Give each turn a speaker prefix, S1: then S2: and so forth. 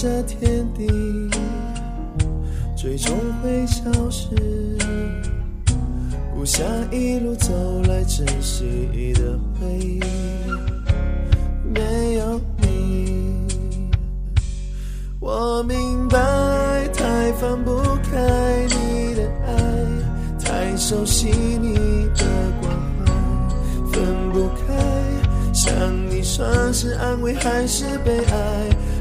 S1: 这天地最终会消失，不想一路走来珍惜的回忆，没有你，我明白，太放不开你的爱，太熟悉你的关怀，分不开，想你算是安慰还是悲哀？